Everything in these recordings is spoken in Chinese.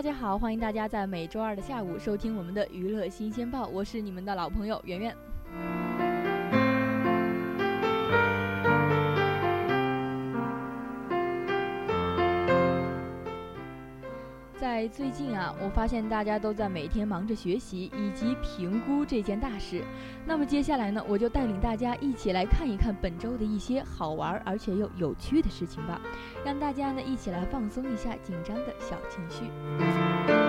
大家好，欢迎大家在每周二的下午收听我们的娱乐新鲜报，我是你们的老朋友圆圆。最近啊，我发现大家都在每天忙着学习以及评估这件大事。那么接下来呢，我就带领大家一起来看一看本周的一些好玩而且又有趣的事情吧，让大家呢一起来放松一下紧张的小情绪。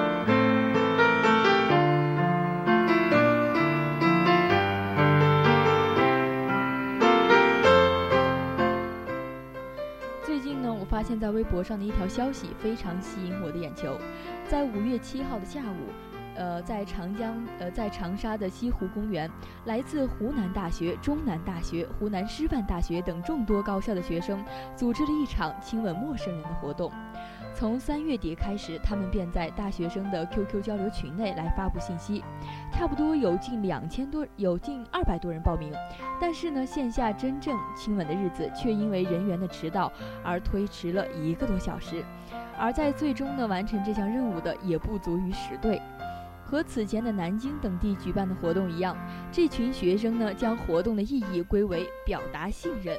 现，在微博上的一条消息非常吸引我的眼球。在五月七号的下午，呃，在长江呃在长沙的西湖公园，来自湖南大学、中南大学、湖南师范大学等众多高校的学生，组织了一场亲吻陌生人的活动。从三月底开始，他们便在大学生的 QQ 交流群内来发布信息，差不多有近两千多，有近二百多人报名。但是呢，线下真正亲吻的日子却因为人员的迟到而推迟了一个多小时。而在最终呢，完成这项任务的也不足于十对。和此前的南京等地举办的活动一样，这群学生呢，将活动的意义归为表达信任。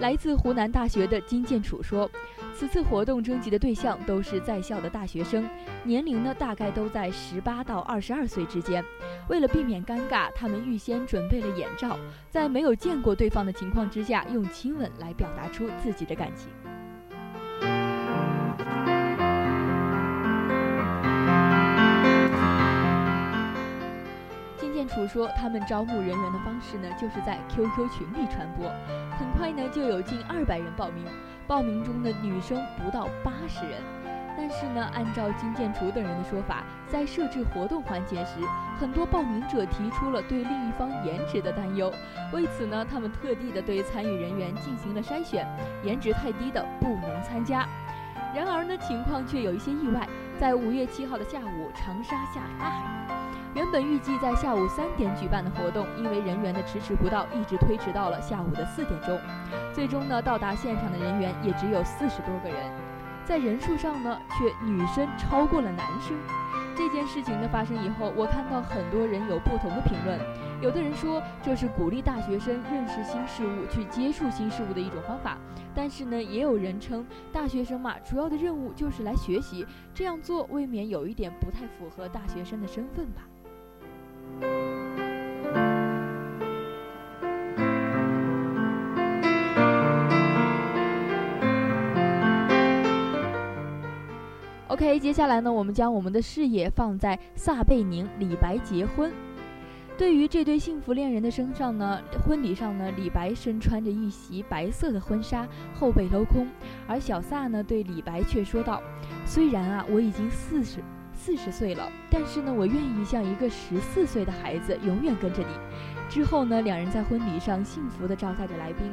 来自湖南大学的金建楚说，此次活动征集的对象都是在校的大学生，年龄呢大概都在十八到二十二岁之间。为了避免尴尬，他们预先准备了眼罩，在没有见过对方的情况之下，用亲吻来表达出自己的感情。楚说，他们招募人员的方式呢，就是在 QQ 群里传播，很快呢就有近二百人报名，报名中的女生不到八十人。但是呢，按照金建楚等人的说法，在设置活动环节时，很多报名者提出了对另一方颜值的担忧，为此呢，他们特地的对参与人员进行了筛选，颜值太低的不能参加。然而呢，情况却有一些意外，在五月七号的下午，长沙下大雨。原本预计在下午三点举办的活动，因为人员的迟迟不到，一直推迟到了下午的四点钟。最终呢，到达现场的人员也只有四十多个人，在人数上呢，却女生超过了男生。这件事情的发生以后，我看到很多人有不同的评论。有的人说这是鼓励大学生认识新事物、去接触新事物的一种方法，但是呢，也有人称大学生嘛，主要的任务就是来学习，这样做未免有一点不太符合大学生的身份吧。OK，接下来呢，我们将我们的视野放在撒贝宁、李白结婚。对于这对幸福恋人的身上呢，婚礼上呢，李白身穿着一袭白色的婚纱，后背镂空，而小撒呢，对李白却说道：“虽然啊，我已经四十四十岁了，但是呢，我愿意像一个十四岁的孩子，永远跟着你。”之后呢，两人在婚礼上幸福地招待着来宾。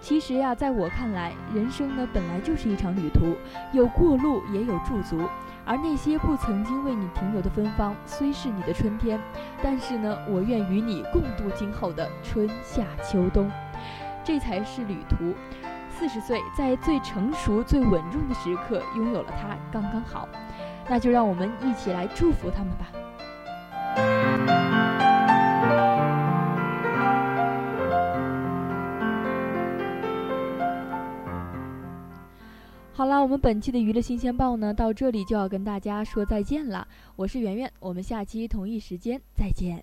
其实呀，在我看来，人生呢本来就是一场旅途，有过路也有驻足。而那些不曾经为你停留的芬芳，虽是你的春天，但是呢，我愿与你共度今后的春夏秋冬。这才是旅途。四十岁，在最成熟、最稳重的时刻，拥有了它，刚刚好。那就让我们一起来祝福他们吧。好了，我们本期的娱乐新鲜报呢，到这里就要跟大家说再见了。我是圆圆，我们下期同一时间再见。